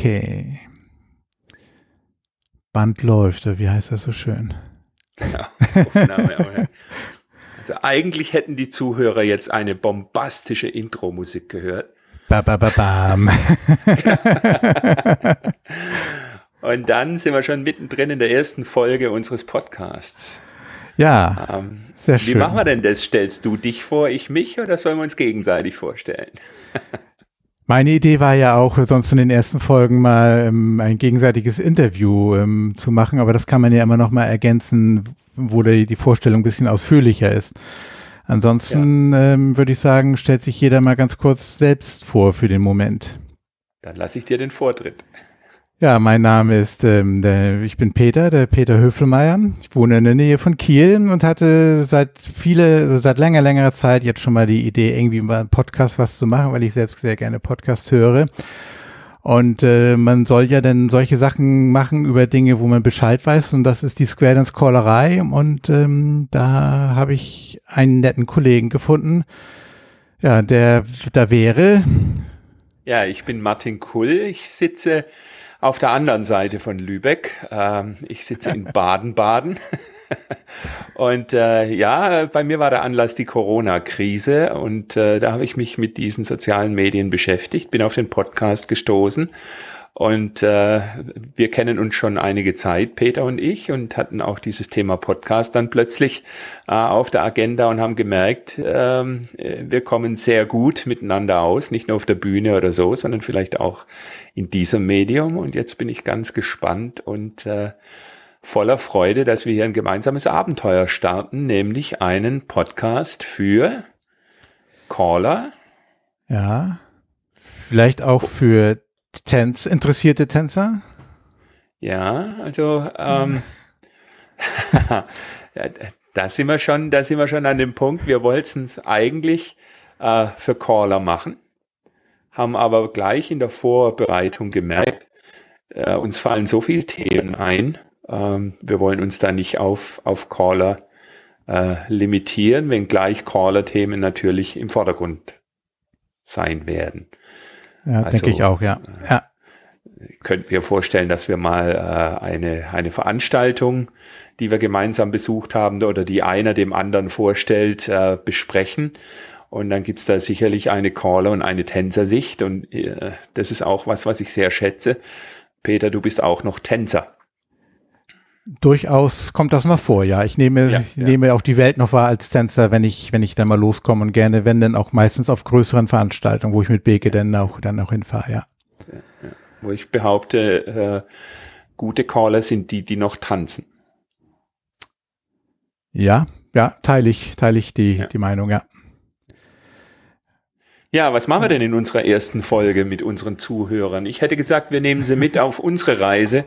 Okay. Band läuft, oder wie heißt das so schön? Genau. Aufnahme, also eigentlich hätten die Zuhörer jetzt eine bombastische Intro-Musik gehört. Ba, ba, ba, bam. Und dann sind wir schon mittendrin in der ersten Folge unseres Podcasts. Ja, Ähm, sehr wie schön. machen wir denn das? Stellst du dich vor, ich mich oder sollen wir uns gegenseitig vorstellen? Meine Idee war ja auch, sonst in den ersten Folgen mal ähm, ein gegenseitiges Interview ähm, zu machen, aber das kann man ja immer noch mal ergänzen, wo die, die Vorstellung ein bisschen ausführlicher ist. Ansonsten ähm, würde ich sagen, stellt sich jeder mal ganz kurz selbst vor für den Moment. Dann lasse ich dir den Vortritt. Ja, mein Name ist, ähm, der, ich bin Peter, der Peter Höfelmeier. Ich wohne in der Nähe von Kiel und hatte seit viele, seit länger, längerer Zeit jetzt schon mal die Idee, irgendwie mal einen Podcast was zu machen, weil ich selbst sehr gerne Podcast höre. Und äh, man soll ja dann solche Sachen machen über Dinge, wo man Bescheid weiß. Und das ist die Square Dance Callerei. Und ähm, da habe ich einen netten Kollegen gefunden. Ja, der da wäre. Ja, ich bin Martin Kull. Ich sitze auf der anderen Seite von Lübeck. Ähm, ich sitze in Baden-Baden. und äh, ja, bei mir war der Anlass die Corona-Krise und äh, da habe ich mich mit diesen sozialen Medien beschäftigt, bin auf den Podcast gestoßen und äh, wir kennen uns schon einige Zeit, Peter und ich, und hatten auch dieses Thema Podcast dann plötzlich äh, auf der Agenda und haben gemerkt, äh, wir kommen sehr gut miteinander aus, nicht nur auf der Bühne oder so, sondern vielleicht auch in diesem Medium. Und jetzt bin ich ganz gespannt und äh, voller Freude, dass wir hier ein gemeinsames Abenteuer starten, nämlich einen Podcast für Caller. Ja. Vielleicht auch für Tänz, interessierte Tänzer? Ja, also ähm, da sind wir schon, da sind wir schon an dem Punkt. Wir wollten es eigentlich äh, für Caller machen, haben aber gleich in der Vorbereitung gemerkt, äh, uns fallen so viele Themen ein. Ähm, wir wollen uns da nicht auf auf Caller äh, limitieren, wenngleich Caller-Themen natürlich im Vordergrund sein werden. Ja, Also, denke ich auch, ja. Ja, könnten wir vorstellen, dass wir mal äh, eine, eine Veranstaltung, die wir gemeinsam besucht haben oder die einer dem anderen vorstellt, äh, besprechen. Und dann gibt's da sicherlich eine Caller- und eine Tänzersicht. Und äh, das ist auch was, was ich sehr schätze. Peter, du bist auch noch Tänzer. Durchaus kommt das mal vor, ja. Ich nehme, Ja, ich ja. nehme auch die Welt noch wahr als Tänzer, wenn ich, wenn ich dann mal loskomme und gerne, wenn dann auch meistens auf größeren Veranstaltungen, wo ich mit Beke dann auch, dann auch hinfahre, ja. Wo ich behaupte, äh, gute Caller sind die, die noch tanzen. Ja, ja, teile ich, teile ich die, Ja. die Meinung, ja. Ja, was machen wir denn in unserer ersten Folge mit unseren Zuhörern? Ich hätte gesagt, wir nehmen sie mit auf unsere Reise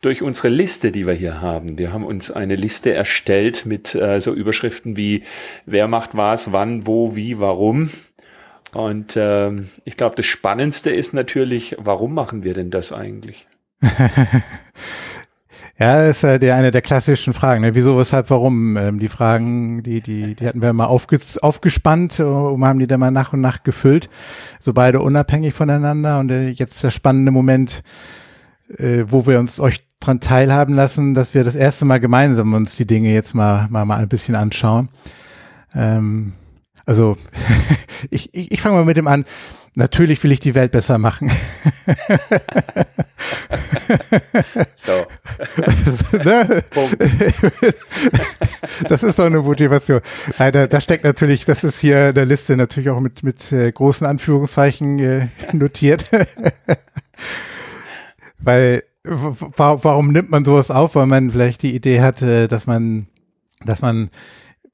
durch unsere Liste, die wir hier haben. Wir haben uns eine Liste erstellt mit äh, so Überschriften wie wer macht was, wann, wo, wie, warum. Und ähm, ich glaube, das Spannendste ist natürlich, warum machen wir denn das eigentlich? Ja, ist ja die, eine der klassischen Fragen. Ne? Wieso, weshalb, warum? Ähm, die Fragen, die, die, die hatten wir mal aufges aufgespannt äh, und haben die dann mal nach und nach gefüllt. So beide unabhängig voneinander. Und äh, jetzt der spannende Moment, äh, wo wir uns euch dran teilhaben lassen, dass wir das erste Mal gemeinsam uns die Dinge jetzt mal, mal, mal ein bisschen anschauen. Ähm, also, ich, ich, ich fange mal mit dem an. Natürlich will ich die Welt besser machen. So, ne? Das ist so eine Motivation. Nein, da, steckt natürlich, das ist hier in der Liste natürlich auch mit, mit äh, großen Anführungszeichen äh, notiert. Weil, warum nimmt man sowas auf? Weil man vielleicht die Idee hat, äh, dass man, dass man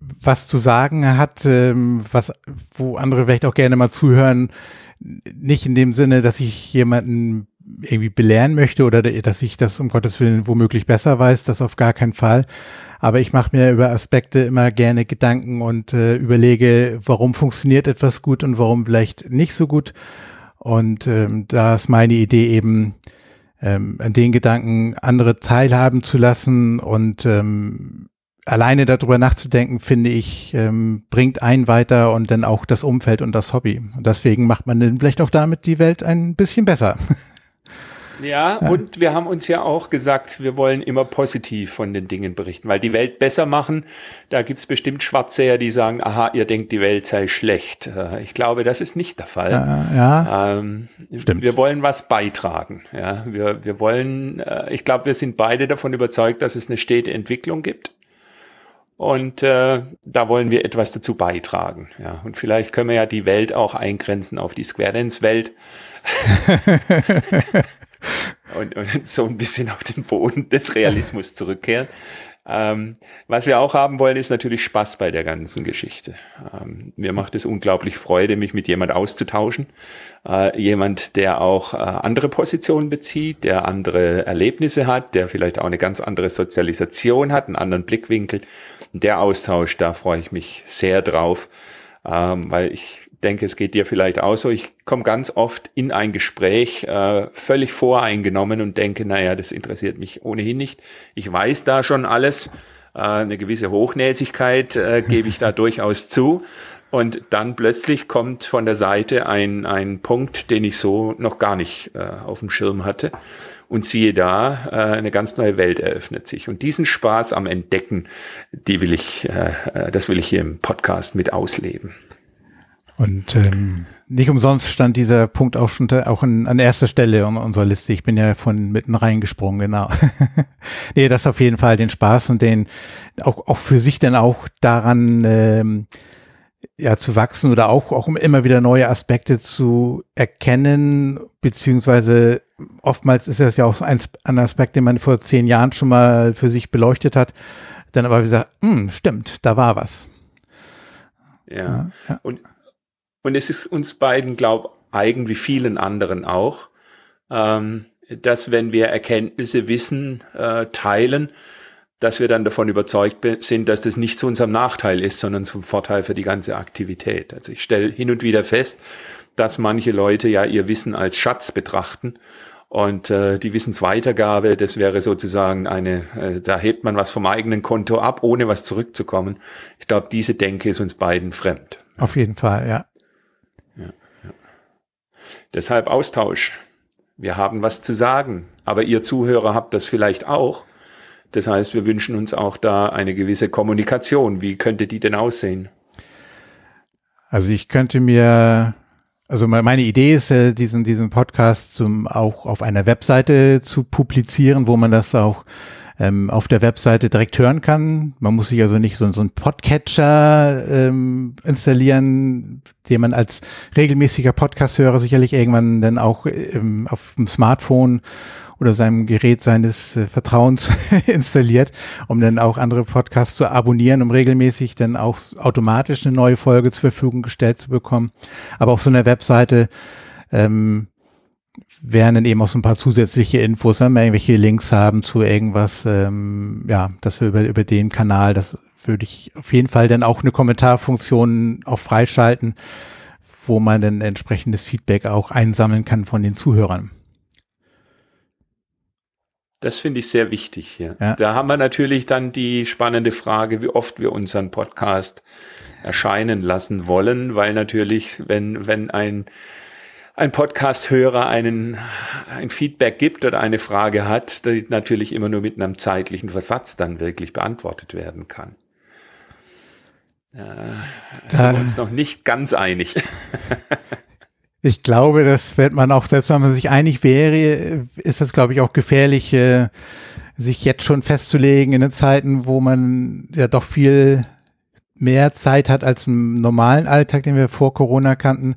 was zu sagen hat, ähm, was, wo andere vielleicht auch gerne mal zuhören. Nicht in dem Sinne, dass ich jemanden irgendwie belehren möchte oder dass ich das um Gottes Willen womöglich besser weiß, das auf gar keinen Fall. Aber ich mache mir über Aspekte immer gerne Gedanken und äh, überlege, warum funktioniert etwas gut und warum vielleicht nicht so gut. Und ähm, da ist meine Idee eben, ähm, an den Gedanken andere teilhaben zu lassen und ähm, alleine darüber nachzudenken, finde ich, ähm, bringt einen weiter und dann auch das Umfeld und das Hobby. Und deswegen macht man dann vielleicht auch damit die Welt ein bisschen besser. Ja, ja, und wir haben uns ja auch gesagt, wir wollen immer positiv von den Dingen berichten, weil die Welt besser machen, da gibt's bestimmt Schwarzseher, die sagen, aha, ihr denkt, die Welt sei schlecht. Äh, ich glaube, das ist nicht der Fall. Ja, ja ähm, stimmt. Wir wollen was beitragen. Ja, wir, wir wollen, äh, ich glaube, wir sind beide davon überzeugt, dass es eine stete Entwicklung gibt. Und äh, da wollen wir etwas dazu beitragen. Ja, und vielleicht können wir ja die Welt auch eingrenzen auf die Square Dance Welt. und, und so ein bisschen auf den Boden des Realismus zurückkehren. Ähm, was wir auch haben wollen, ist natürlich Spaß bei der ganzen Geschichte. Ähm, mir macht es unglaublich Freude, mich mit jemand auszutauschen. Äh, jemand, der auch äh, andere Positionen bezieht, der andere Erlebnisse hat, der vielleicht auch eine ganz andere Sozialisation hat, einen anderen Blickwinkel. Der Austausch, da freue ich mich sehr drauf, ähm, weil ich denke, es geht dir vielleicht auch so. Ich komme ganz oft in ein Gespräch äh, völlig voreingenommen und denke, naja, das interessiert mich ohnehin nicht. Ich weiß da schon alles. Äh, eine gewisse Hochnäsigkeit äh, gebe ich da durchaus zu. Und dann plötzlich kommt von der Seite ein, ein Punkt, den ich so noch gar nicht äh, auf dem Schirm hatte. Und siehe da, äh, eine ganz neue Welt eröffnet sich. Und diesen Spaß am Entdecken, die will ich, äh, äh das will ich hier im Podcast mit ausleben. Und ähm, nicht umsonst stand dieser Punkt auch schon auch an, an erster Stelle in unserer Liste. Ich bin ja von mitten reingesprungen, genau. nee, das auf jeden Fall den Spaß und den auch, auch für sich dann auch daran ähm, ja zu wachsen oder auch, auch um immer wieder neue Aspekte zu erkennen, beziehungsweise oftmals ist das ja auch ein, ein Aspekt, den man vor zehn Jahren schon mal für sich beleuchtet hat, dann aber gesagt, hm, stimmt, da war was. Ja. ja. Und und es ist uns beiden, glaube eigen wie vielen anderen auch, ähm, dass wenn wir Erkenntnisse, Wissen äh, teilen, dass wir dann davon überzeugt sind, dass das nicht zu unserem Nachteil ist, sondern zum Vorteil für die ganze Aktivität. Also ich stelle hin und wieder fest, dass manche Leute ja ihr Wissen als Schatz betrachten und äh, die Wissensweitergabe, das wäre sozusagen eine, äh, da hebt man was vom eigenen Konto ab, ohne was zurückzukommen. Ich glaube, diese Denke ist uns beiden fremd. Auf jeden Fall, ja. Deshalb Austausch. Wir haben was zu sagen, aber ihr Zuhörer habt das vielleicht auch. Das heißt, wir wünschen uns auch da eine gewisse Kommunikation. Wie könnte die denn aussehen? Also ich könnte mir, also meine Idee ist, diesen, diesen Podcast zum, auch auf einer Webseite zu publizieren, wo man das auch ähm, auf der Webseite direkt hören kann. Man muss sich also nicht so, so einen Podcatcher ähm, installieren, den man als regelmäßiger Podcast-Hörer sicherlich irgendwann dann auch ähm, auf dem Smartphone oder seinem Gerät seines äh, Vertrauens installiert, um dann auch andere Podcasts zu abonnieren, um regelmäßig dann auch automatisch eine neue Folge zur Verfügung gestellt zu bekommen. Aber auf so einer Webseite ähm, werden dann eben auch so ein paar zusätzliche Infos, wenn wir irgendwelche Links haben zu irgendwas, ähm, ja, dass wir über, über den Kanal, das würde ich auf jeden Fall dann auch eine Kommentarfunktion auch freischalten, wo man dann entsprechendes Feedback auch einsammeln kann von den Zuhörern. Das finde ich sehr wichtig. Ja. ja. Da haben wir natürlich dann die spannende Frage, wie oft wir unseren Podcast erscheinen lassen wollen, weil natürlich, wenn, wenn ein ein Podcast-Hörer einen, ein Feedback gibt oder eine Frage hat, die natürlich immer nur mit einem zeitlichen Versatz dann wirklich beantwortet werden kann. Äh, da sind wir uns noch nicht ganz einig. ich glaube, das wird man auch, selbst wenn man sich einig wäre, ist das, glaube ich, auch gefährlich, äh, sich jetzt schon festzulegen in den Zeiten, wo man ja doch viel mehr Zeit hat als im normalen Alltag, den wir vor Corona kannten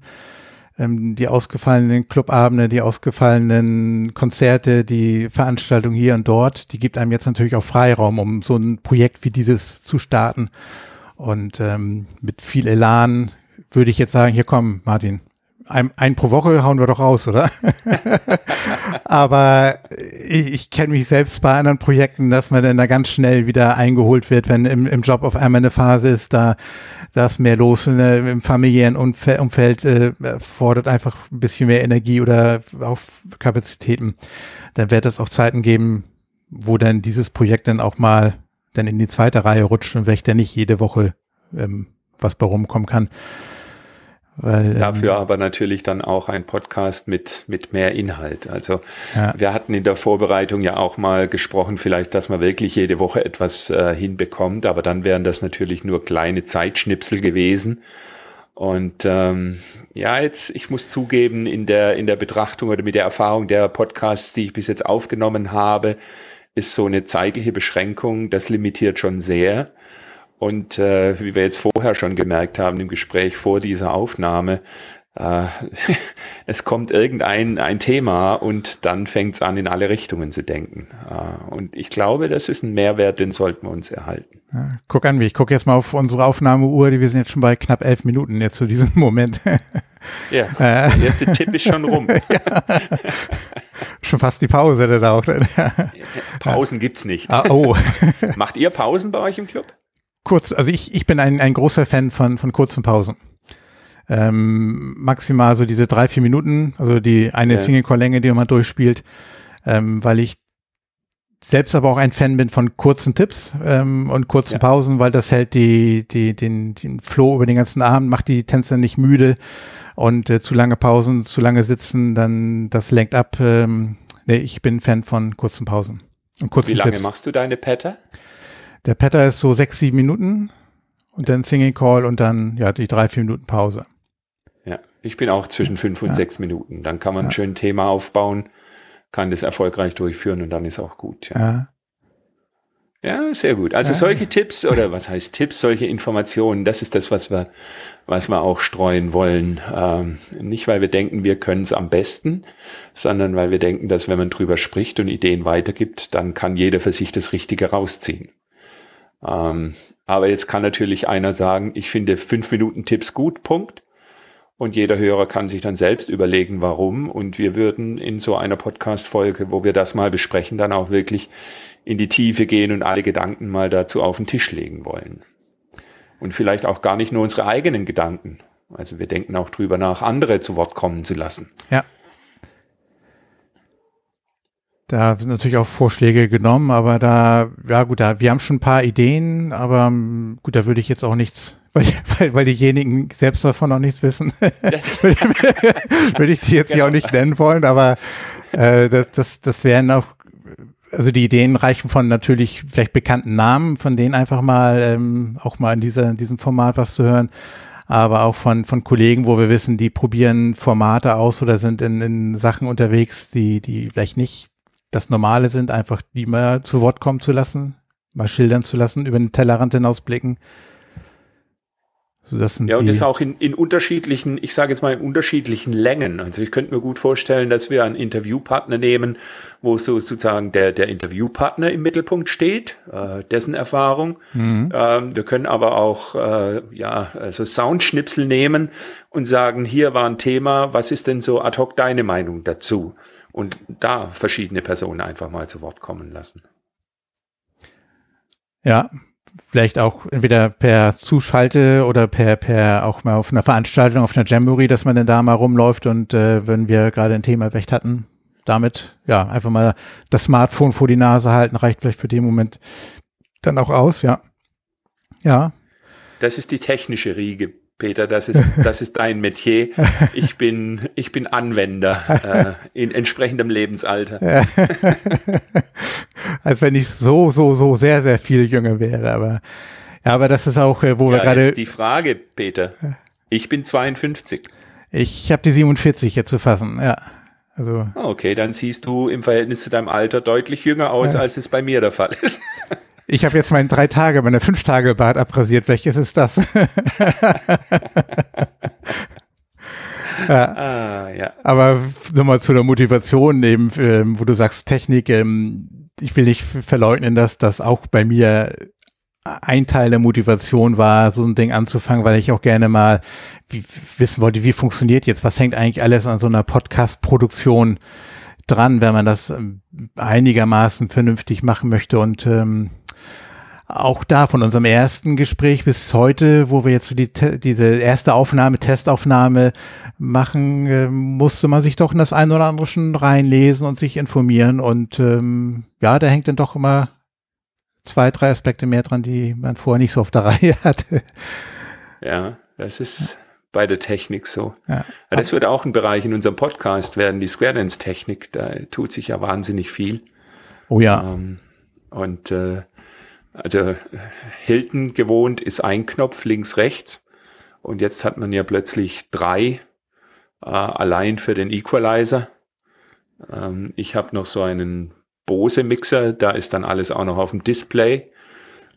ähm, die ausgefallenen Clubabende, die ausgefallenen Konzerte, die Veranstaltungen hier und dort, die gibt einem jetzt natürlich auch Freiraum, um so ein Projekt wie dieses zu starten. Und ähm, mit viel Elan würde ich jetzt sagen, hier komm, Martin, ein, ein pro Woche hauen wir doch raus, oder? Aber ich, ich kenne mich selbst bei anderen Projekten, dass man dann da ganz schnell wieder eingeholt wird, wenn im, im Job auf einmal eine Phase ist, da, da ist mehr los in, im familiären Umfeld, Umfeld äh, fordert einfach ein bisschen mehr Energie oder auch Kapazitäten. Dann wird es auch Zeiten geben, wo dann dieses Projekt dann auch mal dann in die zweite Reihe rutscht und vielleicht dann nicht jede Woche ähm, was bei rumkommen kann. Weil, Dafür ähm, aber natürlich dann auch ein Podcast mit, mit mehr Inhalt. Also ja. wir hatten in der Vorbereitung ja auch mal gesprochen, vielleicht, dass man wirklich jede Woche etwas äh, hinbekommt, aber dann wären das natürlich nur kleine Zeitschnipsel gewesen. Und ähm, ja, jetzt, ich muss zugeben, in der, in der Betrachtung oder mit der Erfahrung der Podcasts, die ich bis jetzt aufgenommen habe, ist so eine zeitliche Beschränkung, das limitiert schon sehr. Und äh, wie wir jetzt vorher schon gemerkt haben im Gespräch vor dieser Aufnahme, äh, es kommt irgendein ein Thema und dann fängt es an, in alle Richtungen zu denken. Äh, und ich glaube, das ist ein Mehrwert, den sollten wir uns erhalten. Ja, guck an, ich gucke jetzt mal auf unsere Aufnahmeuhr, die wir sind jetzt schon bei knapp elf Minuten jetzt zu diesem Moment. Ja, äh. der erste Tipp ist schon rum. ja. Schon fast die Pause, der auch. Pausen gibt's nicht. Ah, oh. Macht ihr Pausen bei euch im Club? Kurz, also ich, ich bin ein, ein großer Fan von, von kurzen Pausen. Ähm, maximal so diese drei, vier Minuten, also die eine ja. Single-Core-Länge, die man durchspielt, ähm, weil ich selbst aber auch ein Fan bin von kurzen Tipps ähm, und kurzen ja. Pausen, weil das hält die, die, den, den Flow über den ganzen Abend, macht die Tänzer nicht müde und äh, zu lange Pausen, zu lange sitzen, dann das lenkt ab. Ähm, nee, ich bin Fan von kurzen Pausen und kurzen Wie lange Tipps. machst du deine Patter? Der Patter ist so sechs, sieben Minuten und dann Singing Call und dann ja die drei, vier Minuten Pause. Ja, ich bin auch zwischen fünf und ja. sechs Minuten. Dann kann man ja. ein schönes Thema aufbauen, kann das erfolgreich durchführen und dann ist auch gut. Ja. ja. Ja, sehr gut. Also ja. solche Tipps oder was heißt Tipps, solche Informationen, das ist das, was wir, was wir auch streuen wollen. Ähm, nicht, weil wir denken, wir können es am besten, sondern weil wir denken, dass wenn man drüber spricht und Ideen weitergibt, dann kann jeder für sich das Richtige rausziehen. Ähm, aber jetzt kann natürlich einer sagen, ich finde fünf Minuten Tipps gut, Punkt. Und jeder Hörer kann sich dann selbst überlegen, warum. Und wir würden in so einer Podcast-Folge, wo wir das mal besprechen, dann auch wirklich in die Tiefe gehen und alle Gedanken mal dazu auf den Tisch legen wollen. Und vielleicht auch gar nicht nur unsere eigenen Gedanken. Also wir denken auch drüber nach, andere zu Wort kommen zu lassen. Ja. Da sind natürlich auch Vorschläge genommen, aber da, ja gut, da, wir haben schon ein paar Ideen, aber ähm, gut, da würde ich jetzt auch nichts, weil, weil, weil diejenigen selbst davon noch nichts wissen, würde ich die jetzt genau. hier auch nicht nennen wollen, aber äh, das, das, das wären auch, also die Ideen reichen von natürlich vielleicht bekannten Namen, von denen einfach mal ähm, auch mal in, dieser, in diesem Format was zu hören aber auch von, von Kollegen, wo wir wissen, die probieren Formate aus oder sind in, in Sachen unterwegs, die, die vielleicht nicht das Normale sind, einfach die mal zu Wort kommen zu lassen, mal schildern zu lassen, über den Tellerrand hinausblicken. So, das sind ja, und das auch in, in unterschiedlichen, ich sage jetzt mal in unterschiedlichen Längen. Also ich könnte mir gut vorstellen, dass wir einen Interviewpartner nehmen, wo sozusagen der, der Interviewpartner im Mittelpunkt steht, äh, dessen Erfahrung. Mhm. Ähm, wir können aber auch äh, ja, also Soundschnipsel nehmen und sagen, hier war ein Thema, was ist denn so ad hoc deine Meinung dazu? und da verschiedene Personen einfach mal zu Wort kommen lassen. Ja, vielleicht auch entweder per Zuschalte oder per per auch mal auf einer Veranstaltung, auf einer Jamboree, dass man dann da mal rumläuft und äh, wenn wir gerade ein Thema recht hatten, damit ja einfach mal das Smartphone vor die Nase halten, reicht vielleicht für den Moment dann auch aus, ja. Ja. Das ist die technische Riege. Peter, das ist, das ist dein Metier. Ich bin, ich bin Anwender äh, in entsprechendem Lebensalter. Als wenn ich so, so, so sehr, sehr viel jünger wäre, aber, ja, aber das ist auch, äh, wo ja, wir gerade. die Frage, Peter. Ich bin 52. Ich habe die 47 jetzt zu fassen, ja. Also. Okay, dann siehst du im Verhältnis zu deinem Alter deutlich jünger aus, ja. als es bei mir der Fall ist. Ich habe jetzt meinen drei Tage, meine fünf Tage Bart abrasiert. Welches ist das? ja. Ah, ja. Aber nochmal zu der Motivation eben, ähm, wo du sagst Technik. Ähm, ich will nicht verleugnen, dass das auch bei mir ein Teil der Motivation war, so ein Ding anzufangen, weil ich auch gerne mal wissen wollte, wie funktioniert jetzt, was hängt eigentlich alles an so einer Podcast-Produktion dran, wenn man das ähm, einigermaßen vernünftig machen möchte und ähm, auch da von unserem ersten Gespräch bis heute, wo wir jetzt so die, diese erste Aufnahme, Testaufnahme machen, äh, musste man sich doch in das eine oder andere schon reinlesen und sich informieren. Und ähm, ja, da hängt dann doch immer zwei, drei Aspekte mehr dran, die man vorher nicht so auf der Reihe hatte. Ja, das ist bei der Technik so. Ja. Das wird auch ein Bereich in unserem Podcast werden, die Square Dance Technik. Da tut sich ja wahnsinnig viel. Oh ja. Ähm, und äh, also Hilton gewohnt ist ein Knopf links, rechts. Und jetzt hat man ja plötzlich drei äh, allein für den Equalizer. Ähm, ich habe noch so einen Bose Mixer, da ist dann alles auch noch auf dem Display.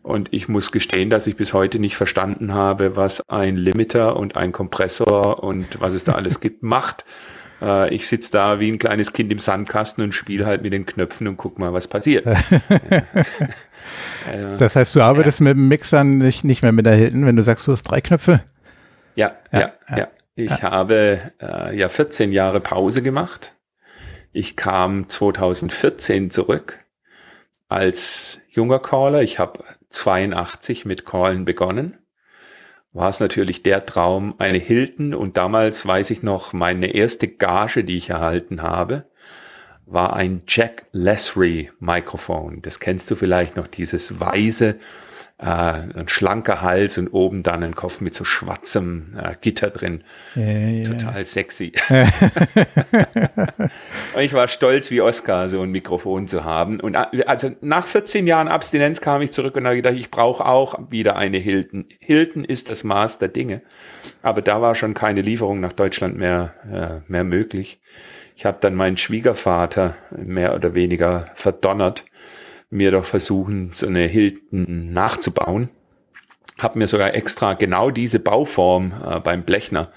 Und ich muss gestehen, dass ich bis heute nicht verstanden habe, was ein Limiter und ein Kompressor und was es da alles gibt, macht. Äh, ich sitze da wie ein kleines Kind im Sandkasten und spiele halt mit den Knöpfen und guck mal, was passiert. das heißt, du arbeitest ja. mit dem Mixer nicht, nicht mehr mit der Hilton, wenn du sagst, du hast drei Knöpfe? Ja, ja, ja. ja. Ich ja. habe äh, ja 14 Jahre Pause gemacht. Ich kam 2014 zurück als junger Caller. Ich habe 82 mit Callen begonnen. War es natürlich der Traum, eine Hilton und damals weiß ich noch, meine erste Gage, die ich erhalten habe, war ein Jack Lesrie Mikrofon. Das kennst du vielleicht noch, dieses weiße, äh, ein schlanker Hals und oben dann ein Kopf mit so schwarzem äh, Gitter drin. Ja, Total sexy. und ich war stolz wie Oscar, so ein Mikrofon zu haben. Und äh, also nach 14 Jahren Abstinenz kam ich zurück und habe gedacht, ich brauche auch wieder eine Hilton. Hilton ist das Maß der Dinge. Aber da war schon keine Lieferung nach Deutschland mehr, äh, mehr möglich. Ich habe dann meinen Schwiegervater mehr oder weniger verdonnert, mir doch versuchen, so eine Hilton nachzubauen. Hab mir sogar extra genau diese Bauform äh, beim Blechner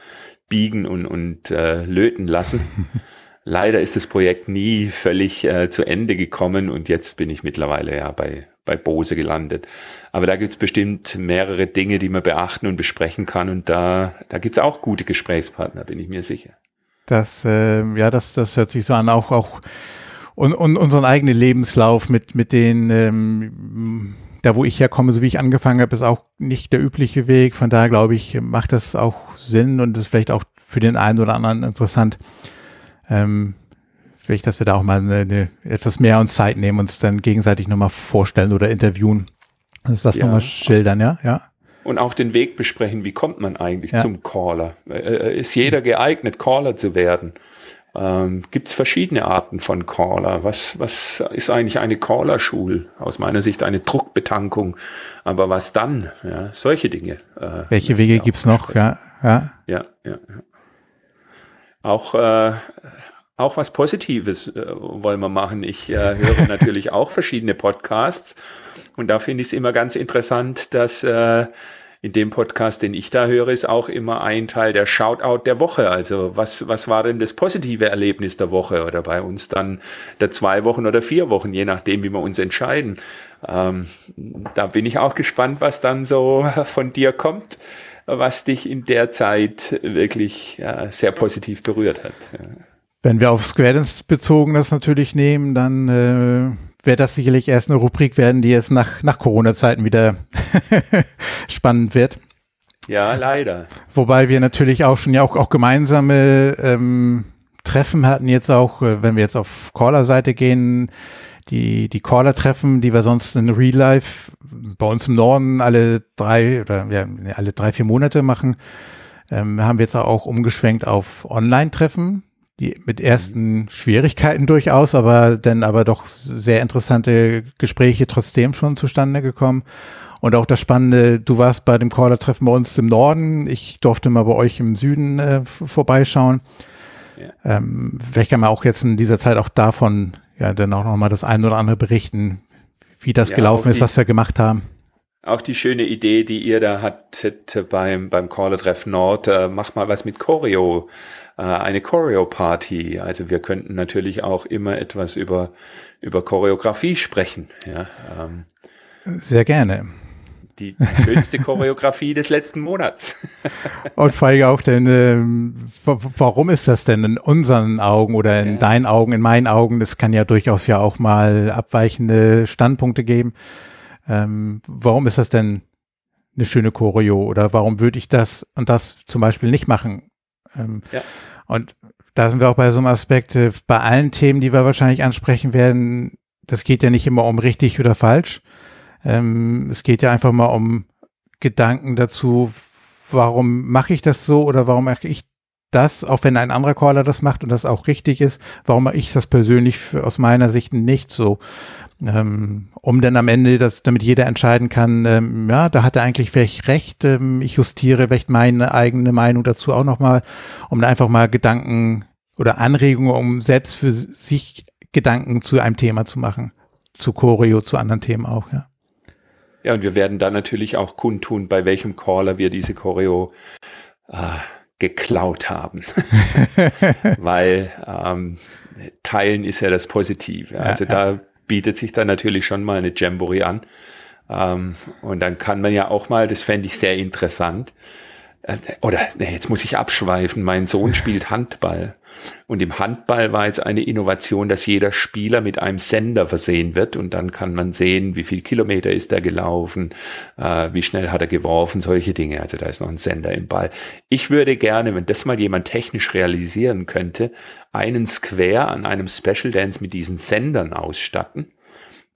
biegen und, und äh, löten lassen. Leider ist das Projekt nie völlig äh, zu Ende gekommen und jetzt bin ich mittlerweile ja bei, bei Bose gelandet. Aber da gibt's bestimmt mehrere Dinge, die man beachten und besprechen kann und da, da gibt's auch gute Gesprächspartner, bin ich mir sicher. Das, äh, ja, das, das hört sich so an, auch, auch und, und unseren eigenen Lebenslauf mit, mit den, ähm, da wo ich herkomme, so wie ich angefangen habe, ist auch nicht der übliche Weg. Von daher glaube ich, macht das auch Sinn und ist vielleicht auch für den einen oder anderen interessant. Ähm, vielleicht, dass wir da auch mal eine, eine, etwas mehr uns Zeit nehmen, uns dann gegenseitig nochmal vorstellen oder interviewen. Also das ja. nochmal schildern, ja? Ja. Und auch den Weg besprechen, wie kommt man eigentlich ja. zum Caller? Äh, äh, ist jeder geeignet, Caller zu werden? Ähm, gibt es verschiedene Arten von Caller. Was, was ist eigentlich eine Caller-Schul? Aus meiner Sicht eine Druckbetankung. Aber was dann? Ja, solche Dinge. Äh, Welche Wege gibt's noch? Ja, ja. Ja, ja, ja. Auch, äh, auch was Positives äh, wollen wir machen. Ich äh, höre natürlich auch verschiedene Podcasts. Und da finde ich es immer ganz interessant, dass äh, in dem Podcast, den ich da höre, ist auch immer ein Teil der Shoutout der Woche. Also was, was war denn das positive Erlebnis der Woche oder bei uns dann der zwei Wochen oder vier Wochen, je nachdem, wie wir uns entscheiden. Ähm, da bin ich auch gespannt, was dann so von dir kommt, was dich in der Zeit wirklich äh, sehr positiv berührt hat. Wenn wir auf Squadrons bezogen das natürlich nehmen, dann äh wird das sicherlich erst eine Rubrik werden, die jetzt nach, nach Corona-Zeiten wieder spannend wird. Ja, leider. Wobei wir natürlich auch schon ja auch, auch gemeinsame ähm, Treffen hatten, jetzt auch, äh, wenn wir jetzt auf Caller-Seite gehen, die, die Caller-Treffen, die wir sonst in Real Life bei uns im Norden alle drei oder ja, alle drei, vier Monate machen, ähm, haben wir jetzt auch umgeschwenkt auf Online-Treffen die mit ersten Schwierigkeiten durchaus, aber dann aber doch sehr interessante Gespräche trotzdem schon zustande gekommen. Und auch das Spannende, du warst bei dem Caller-Treffen bei uns im Norden, ich durfte mal bei euch im Süden äh, vorbeischauen. Ja. Ähm, vielleicht kann man auch jetzt in dieser Zeit auch davon ja dann auch nochmal das eine oder andere berichten, wie das ja, gelaufen ist, die, was wir gemacht haben. Auch die schöne Idee, die ihr da hattet beim, beim Caller-Treff Nord, äh, mach mal was mit Choreo eine Choreo-Party. Also wir könnten natürlich auch immer etwas über, über Choreografie sprechen. Ja, ähm, Sehr gerne. Die schönste Choreografie des letzten Monats. Und vor allem auch denn, ähm, warum ist das denn in unseren Augen oder in ja. deinen Augen, in meinen Augen? Das kann ja durchaus ja auch mal abweichende Standpunkte geben. Ähm, warum ist das denn eine schöne Choreo oder warum würde ich das und das zum Beispiel nicht machen? Ähm, ja. Und da sind wir auch bei so einem Aspekt, äh, bei allen Themen, die wir wahrscheinlich ansprechen werden, das geht ja nicht immer um richtig oder falsch. Ähm, es geht ja einfach mal um Gedanken dazu, warum mache ich das so oder warum mache ich das, auch wenn ein anderer Caller das macht und das auch richtig ist, warum mache ich das persönlich für, aus meiner Sicht nicht so? Ähm, um dann am Ende, das, damit jeder entscheiden kann, ähm, ja, da hat er eigentlich vielleicht recht, ähm, ich justiere vielleicht meine eigene Meinung dazu auch nochmal, um dann einfach mal Gedanken oder Anregungen, um selbst für sich Gedanken zu einem Thema zu machen. Zu Choreo, zu anderen Themen auch, ja. Ja, und wir werden dann natürlich auch kundtun, bei welchem Caller wir diese Choreo äh, geklaut haben. Weil ähm, Teilen ist ja das Positive. Also ja, da bietet sich dann natürlich schon mal eine Jamboree an. Ähm, und dann kann man ja auch mal, das fände ich sehr interessant, äh, oder nee, jetzt muss ich abschweifen, mein Sohn spielt Handball. Und im Handball war jetzt eine Innovation, dass jeder Spieler mit einem Sender versehen wird und dann kann man sehen, wie viel Kilometer ist er gelaufen, äh, wie schnell hat er geworfen, solche Dinge. Also da ist noch ein Sender im Ball. Ich würde gerne, wenn das mal jemand technisch realisieren könnte, einen Square an einem Special Dance mit diesen Sendern ausstatten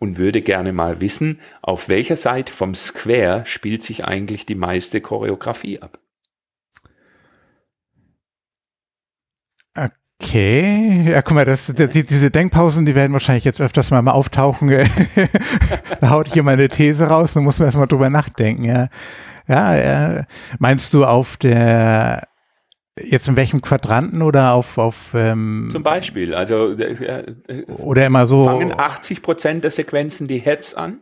und würde gerne mal wissen, auf welcher Seite vom Square spielt sich eigentlich die meiste Choreografie ab. Okay, ja, guck mal, das, die, diese Denkpausen, die werden wahrscheinlich jetzt öfters mal, mal auftauchen. da haut hier mal eine These raus, da muss man erstmal drüber nachdenken, ja. Ja, ja. Meinst du auf der, jetzt in welchem Quadranten oder auf, auf ähm, Zum Beispiel, also äh, oder immer so. Fangen 80 Prozent der Sequenzen die Heads an?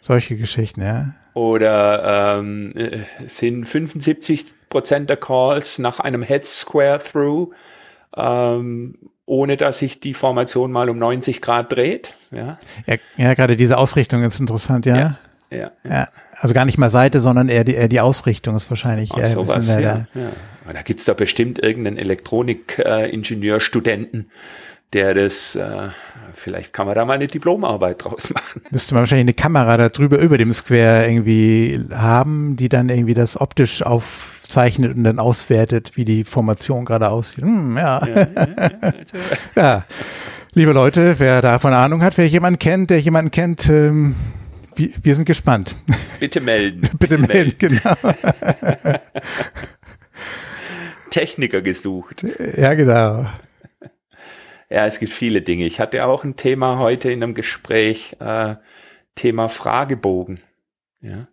Solche Geschichten, ja. Oder ähm, äh, sind 75 Prozent der Calls nach einem Head Square Through ähm, ohne dass sich die Formation mal um 90 Grad dreht. Ja, ja, ja gerade diese Ausrichtung ist interessant, ja. Ja, ja, ja. Also gar nicht mal Seite, sondern eher die, eher die Ausrichtung ist wahrscheinlich. Ach, sowas, ja, da. ja. Da gibt's da bestimmt irgendeinen Elektronikingenieur-Studenten, äh, der das, äh, vielleicht kann man da mal eine Diplomarbeit draus machen. Müsste man wahrscheinlich eine Kamera da drüber über dem Square irgendwie haben, die dann irgendwie das optisch auf aufzeichnet und dann auswertet, wie die Formation gerade aussieht. Hm, ja. Ja, ja, ja, Liebe Leute, wer davon Ahnung hat, wer jemanden kennt, der jemanden kennt, ähm, wir, sind gespannt. Bitte melden. Bitte, Bitte melden, melden, genau. Techniker gesucht. Ja, genau. Ja, es gibt viele Dinge. Ich hatte auch ein Thema heute in einem Gespräch, äh, Thema Fragebogen. Ja.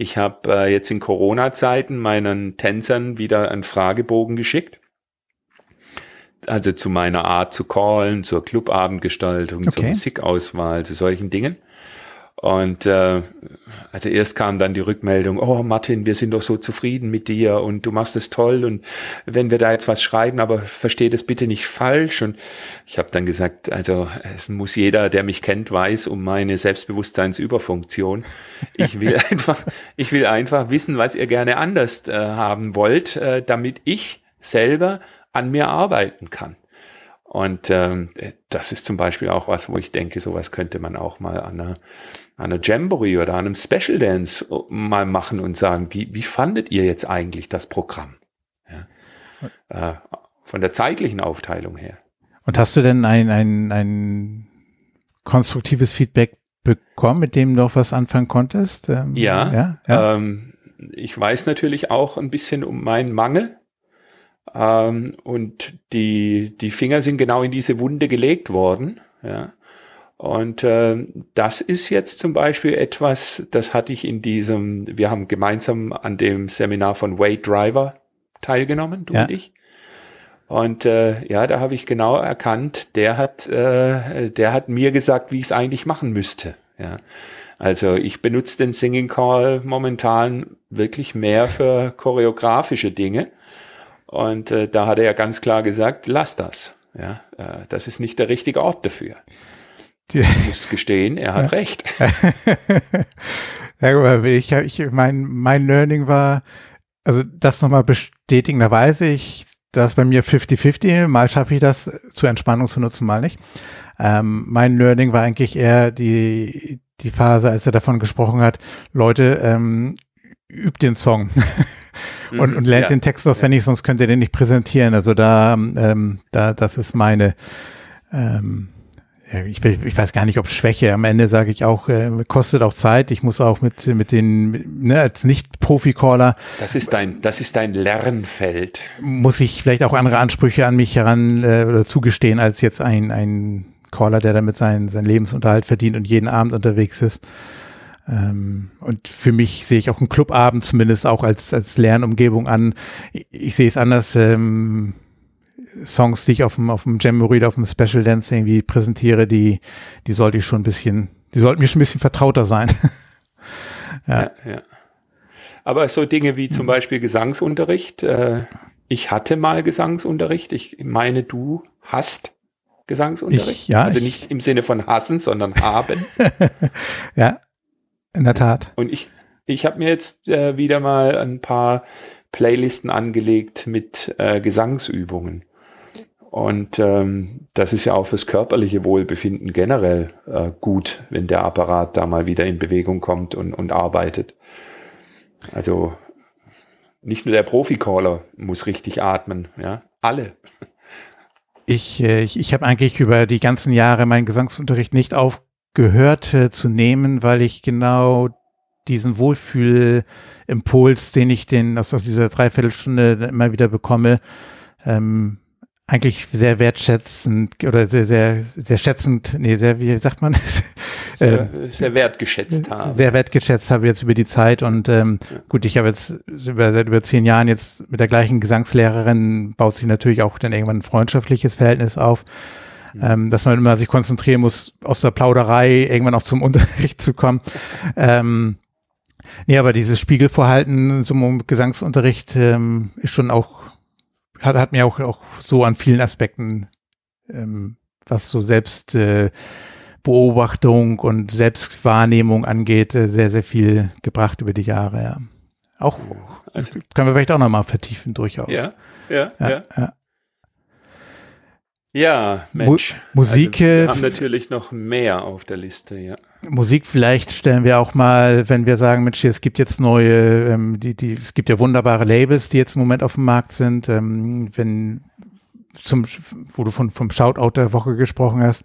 Ich habe äh, jetzt in Corona-Zeiten meinen Tänzern wieder einen Fragebogen geschickt. Also zu meiner Art zu callen, zur Clubabendgestaltung, okay. zur Musikauswahl, zu solchen Dingen. Und äh, also erst kam dann die Rückmeldung, oh Martin, wir sind doch so zufrieden mit dir und du machst es toll und wenn wir da jetzt was schreiben, aber versteh das bitte nicht falsch. Und ich habe dann gesagt, also es muss jeder, der mich kennt, weiß um meine Selbstbewusstseinsüberfunktion. Ich will einfach, ich will einfach wissen, was ihr gerne anders äh, haben wollt, äh, damit ich selber an mir arbeiten kann. Und ähm, das ist zum Beispiel auch was, wo ich denke, sowas könnte man auch mal an einer einer Jamboree oder einem Special Dance mal machen und sagen, wie, wie fandet ihr jetzt eigentlich das Programm? Ja. Äh, von der zeitlichen Aufteilung her. Und hast du denn ein, ein, ein konstruktives Feedback bekommen, mit dem du auch was anfangen konntest? Ähm, ja, ja, ja. Ähm, ich weiß natürlich auch ein bisschen um meinen Mangel. Ähm, und die, die Finger sind genau in diese Wunde gelegt worden. Ja. Und äh, das ist jetzt zum Beispiel etwas, das hatte ich in diesem, wir haben gemeinsam an dem Seminar von Wade Driver teilgenommen, du ja. und ich. Und äh, ja, da habe ich genau erkannt, der hat, äh, der hat mir gesagt, wie ich es eigentlich machen müsste. Ja. Also ich benutze den Singing Call momentan wirklich mehr für choreografische Dinge. Und äh, da hat er ja ganz klar gesagt, lass das. Ja, äh, das ist nicht der richtige Ort dafür. Ich muss gestehen, er hat ja. recht. ja, ich, ich, mein, mein Learning war, also das nochmal bestätigen, da weiß ich, dass bei mir 50-50, mal schaffe ich das zur Entspannung zu nutzen, mal nicht. Ähm, mein Learning war eigentlich eher die, die Phase, als er davon gesprochen hat, Leute, ähm, übt den Song und, und lernt ja. den Text auswendig, ja. sonst könnt ihr den nicht präsentieren. Also da, ähm, da, das ist meine, ähm, ich, ich weiß gar nicht, ob Schwäche. Am Ende sage ich auch, äh, kostet auch Zeit. Ich muss auch mit mit den ne, als Nicht-Profi-Caller. Das ist dein das ist dein Lernfeld. Muss ich vielleicht auch andere Ansprüche an mich heran äh, oder zugestehen als jetzt ein ein Caller, der damit seinen sein Lebensunterhalt verdient und jeden Abend unterwegs ist. Ähm, und für mich sehe ich auch einen Clubabend zumindest auch als als Lernumgebung an. Ich, ich sehe es anders. Ähm, Songs, die ich auf dem, auf dem Jamboree, auf dem Special Dance irgendwie präsentiere, die, die sollte ich schon ein bisschen, die sollten mir schon ein bisschen vertrauter sein. ja. ja, ja. Aber so Dinge wie zum Beispiel Gesangsunterricht. Äh, ich hatte mal Gesangsunterricht. Ich meine, du hast Gesangsunterricht. Ich, ja, also nicht im Sinne von hassen, sondern haben. ja, in der Tat. Und ich, ich habe mir jetzt äh, wieder mal ein paar Playlisten angelegt mit äh, Gesangsübungen. Und ähm, das ist ja auch fürs körperliche Wohlbefinden generell äh, gut, wenn der Apparat da mal wieder in Bewegung kommt und, und arbeitet. Also nicht nur der Proficaller muss richtig atmen, ja, alle. Ich, äh, ich, ich habe eigentlich über die ganzen Jahre meinen Gesangsunterricht nicht aufgehört äh, zu nehmen, weil ich genau diesen Wohlfühlimpuls, den ich den aus, aus dieser Dreiviertelstunde immer wieder bekomme, ähm, eigentlich sehr wertschätzend oder sehr, sehr, sehr schätzend, nee, sehr, wie sagt man? sehr, ähm, sehr wertgeschätzt habe. Sehr wertgeschätzt habe jetzt über die Zeit und ähm, ja. gut, ich habe jetzt über, seit über zehn Jahren jetzt mit der gleichen Gesangslehrerin baut sich natürlich auch dann irgendwann ein freundschaftliches Verhältnis auf. Ähm, dass man immer sich konzentrieren muss, aus der Plauderei irgendwann auch zum Unterricht zu kommen. ähm, nee, aber dieses Spiegelverhalten zum Gesangsunterricht ähm, ist schon auch hat, hat mir auch, auch so an vielen Aspekten, ähm, was so selbst äh, Beobachtung und Selbstwahrnehmung angeht, äh, sehr, sehr viel gebracht über die Jahre, ja. Auch, also, können wir vielleicht auch nochmal vertiefen, durchaus. Ja, ja, ja. ja. ja. Ja, Mensch. Mu Musik. Also wir haben natürlich noch mehr auf der Liste, ja. Musik vielleicht stellen wir auch mal, wenn wir sagen, Mensch, es gibt jetzt neue, ähm, die, die, es gibt ja wunderbare Labels, die jetzt im Moment auf dem Markt sind. Ähm, wenn zum, wo du von vom Shoutout der Woche gesprochen hast,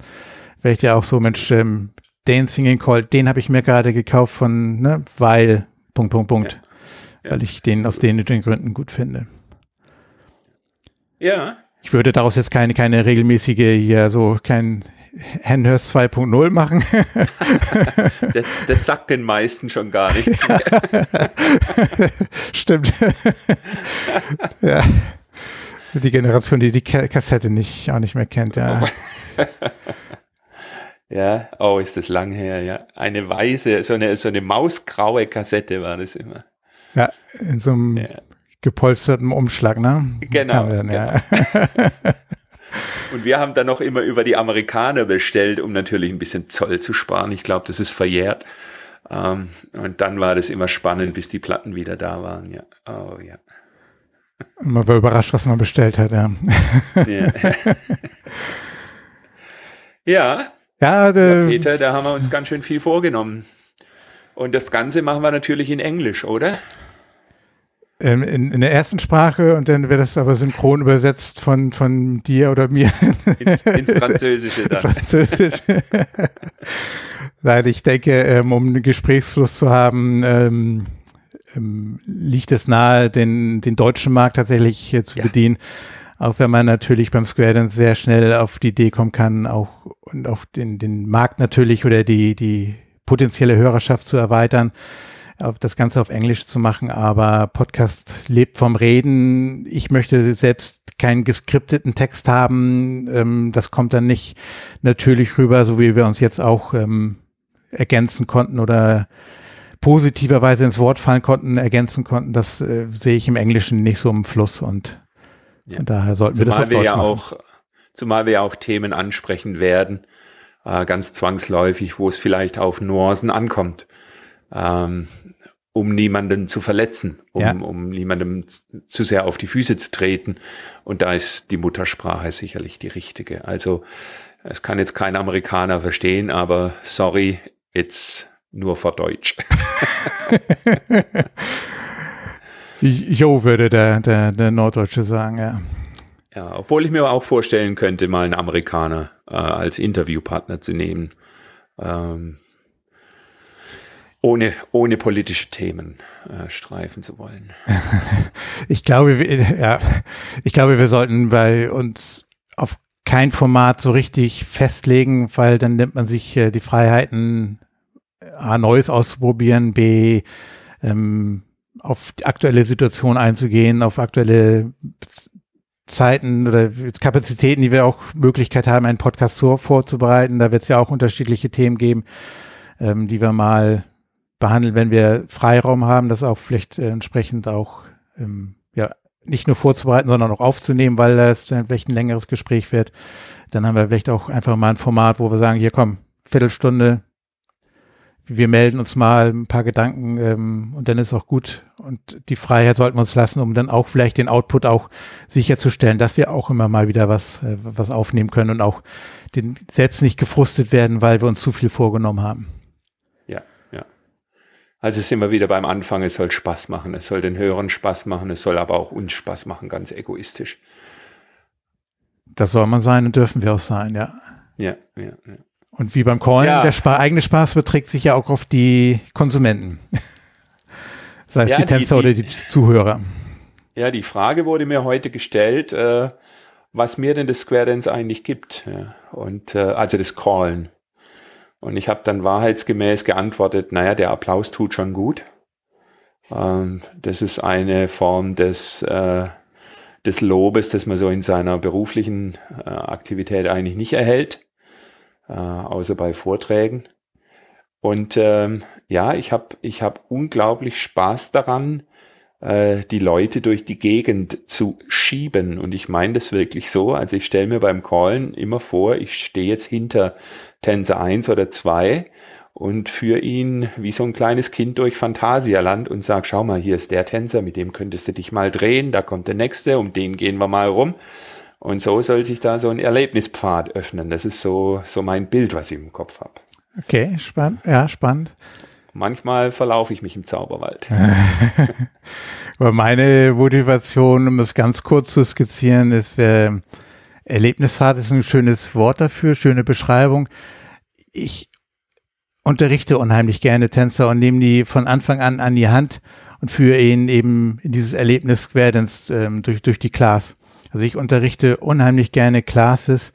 vielleicht ja auch so, Mensch, ähm, den Singing Call, den habe ich mir gerade gekauft von, ne, weil, Punkt, Punkt, Punkt. Ja. Ja. Weil ich den aus den, den Gründen gut finde. Ja, ich würde daraus jetzt keine, keine regelmäßige hier so kein Henhurst 2.0 machen. das, das, sagt den meisten schon gar nichts mehr. Stimmt. ja. Die Generation, die die Kassette nicht, auch nicht mehr kennt, ja. ja, oh, ist das lang her, ja. Eine weiße, so eine, so eine mausgraue Kassette war das immer. Ja, in so einem ja gepolsterten Umschlag, ne? Genau. Dann, genau. Ja. Und wir haben dann noch immer über die Amerikaner bestellt, um natürlich ein bisschen Zoll zu sparen. Ich glaube, das ist verjährt. Um, ähm, und dann war das immer spannend, bis die Platten wieder da waren. Ja. Oh ja. man war überrascht, was man bestellt hat, ja. Ja. ja. Ja, ja, Peter, da haben wir uns ganz schön viel vorgenommen. Und das Ganze machen wir natürlich in Englisch, oder? Ähm, in, in, der ersten Sprache und dann wird das aber synchron übersetzt von, von dir oder mir. Ins, ins Französische dann. Französische. Nein, ich denke, ähm, um einen Gesprächsfluss zu haben, ähm, ähm, liegt es nahe, den, den deutschen Markt tatsächlich äh, zu ja. bedienen. Auch wenn man natürlich beim Square Dance sehr schnell auf die Idee kommen kann, auch und auf den, den Markt natürlich oder die, die potenzielle Hörerschaft zu erweitern das Ganze auf Englisch zu machen, aber Podcast lebt vom Reden. Ich möchte selbst keinen geskripteten Text haben. Ähm, das kommt dann nicht natürlich rüber, so wie wir uns jetzt auch ähm, ergänzen konnten oder positiverweise ins Wort fallen konnten, ergänzen konnten. Das äh, sehe ich im Englischen nicht so im Fluss und ja. daher sollten zumal wir das auf wir Deutsch ja machen. Auch, zumal wir ja auch Themen ansprechen werden, äh, ganz zwangsläufig, wo es vielleicht auf Nuancen ankommt. Ähm, um niemanden zu verletzen, um, ja. um niemandem zu sehr auf die Füße zu treten. Und da ist die Muttersprache sicherlich die richtige. Also es kann jetzt kein Amerikaner verstehen, aber sorry, it's nur vor Deutsch. jo, würde der, der, der Norddeutsche sagen, ja. Ja, obwohl ich mir auch vorstellen könnte, mal einen Amerikaner äh, als Interviewpartner zu nehmen. Ähm, ohne, ohne politische Themen äh, streifen zu wollen. ich glaube, ja, ich glaube, wir sollten bei uns auf kein Format so richtig festlegen, weil dann nimmt man sich äh, die Freiheiten, A, Neues auszuprobieren, B, ähm, auf die aktuelle Situation einzugehen, auf aktuelle Zeiten oder Kapazitäten, die wir auch Möglichkeit haben, einen Podcast so vorzubereiten. Da wird es ja auch unterschiedliche Themen geben, ähm, die wir mal behandeln, wenn wir Freiraum haben, das auch vielleicht äh, entsprechend auch ähm, ja nicht nur vorzubereiten, sondern auch aufzunehmen, weil das dann vielleicht ein längeres Gespräch wird. Dann haben wir vielleicht auch einfach mal ein Format, wo wir sagen, hier komm, Viertelstunde, wir melden uns mal ein paar Gedanken ähm, und dann ist auch gut. Und die Freiheit sollten wir uns lassen, um dann auch vielleicht den Output auch sicherzustellen, dass wir auch immer mal wieder was, äh, was aufnehmen können und auch den, selbst nicht gefrustet werden, weil wir uns zu viel vorgenommen haben. Also sind wir wieder beim Anfang, es soll Spaß machen, es soll den Hörern Spaß machen, es soll aber auch uns Spaß machen, ganz egoistisch. Das soll man sein und dürfen wir auch sein, ja. Ja, ja, ja. Und wie beim Callen, ja. der Spa eigene Spaß beträgt sich ja auch auf die Konsumenten. Sei es ja, die Tänzer die, die, oder die Zuhörer. Ja, die Frage wurde mir heute gestellt, äh, was mir denn das Square Dance eigentlich gibt. Ja. Und äh, also das Callen. Und ich habe dann wahrheitsgemäß geantwortet, naja, der Applaus tut schon gut. Ähm, das ist eine Form des, äh, des Lobes, das man so in seiner beruflichen äh, Aktivität eigentlich nicht erhält äh, außer bei Vorträgen. Und ähm, ja, ich habe ich hab unglaublich Spaß daran, äh, die Leute durch die Gegend zu schieben. Und ich meine das wirklich so. Also ich stelle mir beim Callen immer vor, ich stehe jetzt hinter Tänzer eins oder zwei und führe ihn wie so ein kleines Kind durch Phantasialand und sag, schau mal, hier ist der Tänzer, mit dem könntest du dich mal drehen, da kommt der nächste, um den gehen wir mal rum. Und so soll sich da so ein Erlebnispfad öffnen. Das ist so, so mein Bild, was ich im Kopf habe. Okay, spannend. Ja, spannend. Manchmal verlaufe ich mich im Zauberwald. Aber meine Motivation, um es ganz kurz zu skizzieren, ist, äh, Erlebnispfad ist ein schönes Wort dafür, schöne Beschreibung. Ich unterrichte unheimlich gerne Tänzer und nehme die von Anfang an an die Hand und führe ihn eben in dieses Erlebnis quer ähm, durch, durch die Class. Also ich unterrichte unheimlich gerne Classes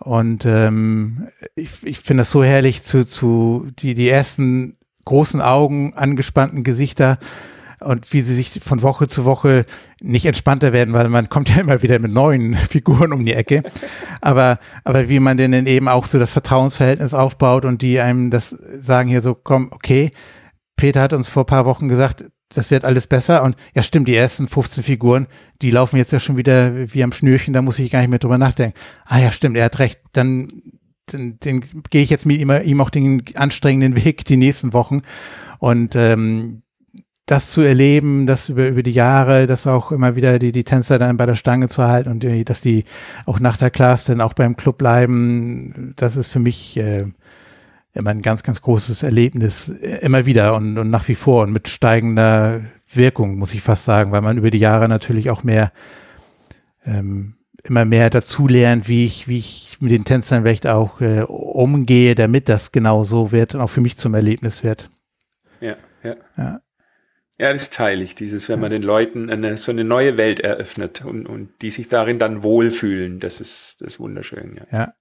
und ähm, ich, ich finde das so herrlich zu, zu die, die ersten großen Augen, angespannten Gesichter und wie sie sich von Woche zu Woche nicht entspannter werden, weil man kommt ja immer wieder mit neuen Figuren um die Ecke. Aber, aber wie man denen eben auch so das Vertrauensverhältnis aufbaut und die einem das sagen hier so, komm, okay, Peter hat uns vor paar Wochen gesagt, das wird alles besser. Und ja, stimmt, die ersten 15 Figuren, die laufen jetzt ja schon wieder wie am Schnürchen, da muss ich gar nicht mehr drüber nachdenken. Ah ja, stimmt, er hat recht. Dann den, den gehe ich jetzt mit ihm, ihm auch den anstrengenden Weg die nächsten Wochen. Und ähm, das zu erleben, das über, über die Jahre, das auch immer wieder die, die Tänzer dann bei der Stange zu halten und die, dass die auch nach der Class dann auch beim Club bleiben, das ist für mich äh, immer ein ganz, ganz großes Erlebnis, äh, immer wieder und, und nach wie vor und mit steigender Wirkung, muss ich fast sagen, weil man über die Jahre natürlich auch mehr, ähm, immer mehr dazu lernt, wie ich, wie ich mit den Tänzern vielleicht auch äh, umgehe, damit das genau so wird und auch für mich zum Erlebnis wird. Ja, ja. Ja, ja das teile ich, dieses, wenn man den Leuten eine, so eine neue Welt eröffnet und, und die sich darin dann wohlfühlen, das ist, das ist wunderschön, ja. Ja,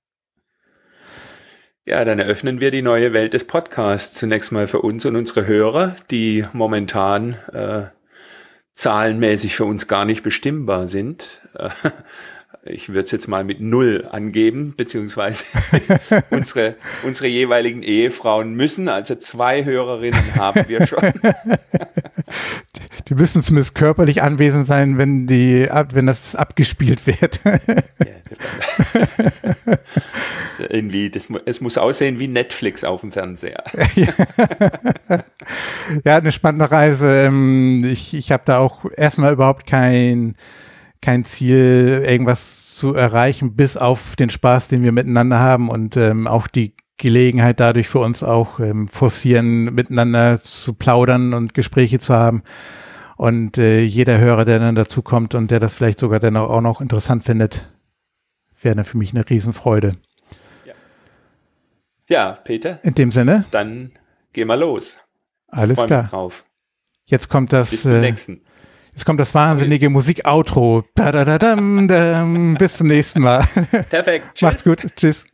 ja, dann eröffnen wir die neue Welt des Podcasts zunächst mal für uns und unsere Hörer, die momentan äh, zahlenmäßig für uns gar nicht bestimmbar sind. Äh, ich würde es jetzt mal mit null angeben, beziehungsweise unsere, unsere jeweiligen Ehefrauen müssen, also zwei Hörerinnen haben wir schon. die müssen zumindest körperlich anwesend sein, wenn die, wenn das abgespielt wird. ja, irgendwie, das, es muss aussehen wie Netflix auf dem Fernseher. ja, eine spannende Reise. Ähm, ich, ich habe da auch erstmal überhaupt kein, kein Ziel, irgendwas zu erreichen, bis auf den Spaß, den wir miteinander haben und ähm, auch die Gelegenheit dadurch für uns auch ähm, forcieren, miteinander zu plaudern und Gespräche zu haben. Und äh, jeder Hörer, der dann dazu kommt und der das vielleicht sogar dann auch noch interessant findet, wäre dann für mich eine Riesenfreude. Ja. ja, Peter. In dem Sinne. Dann gehen wir los. Alles klar. Drauf. Jetzt kommt das. Bis zum äh, nächsten. Jetzt kommt das wahnsinnige Musik-Outro. Bis zum nächsten Mal. Perfekt. Macht's gut. Tschüss.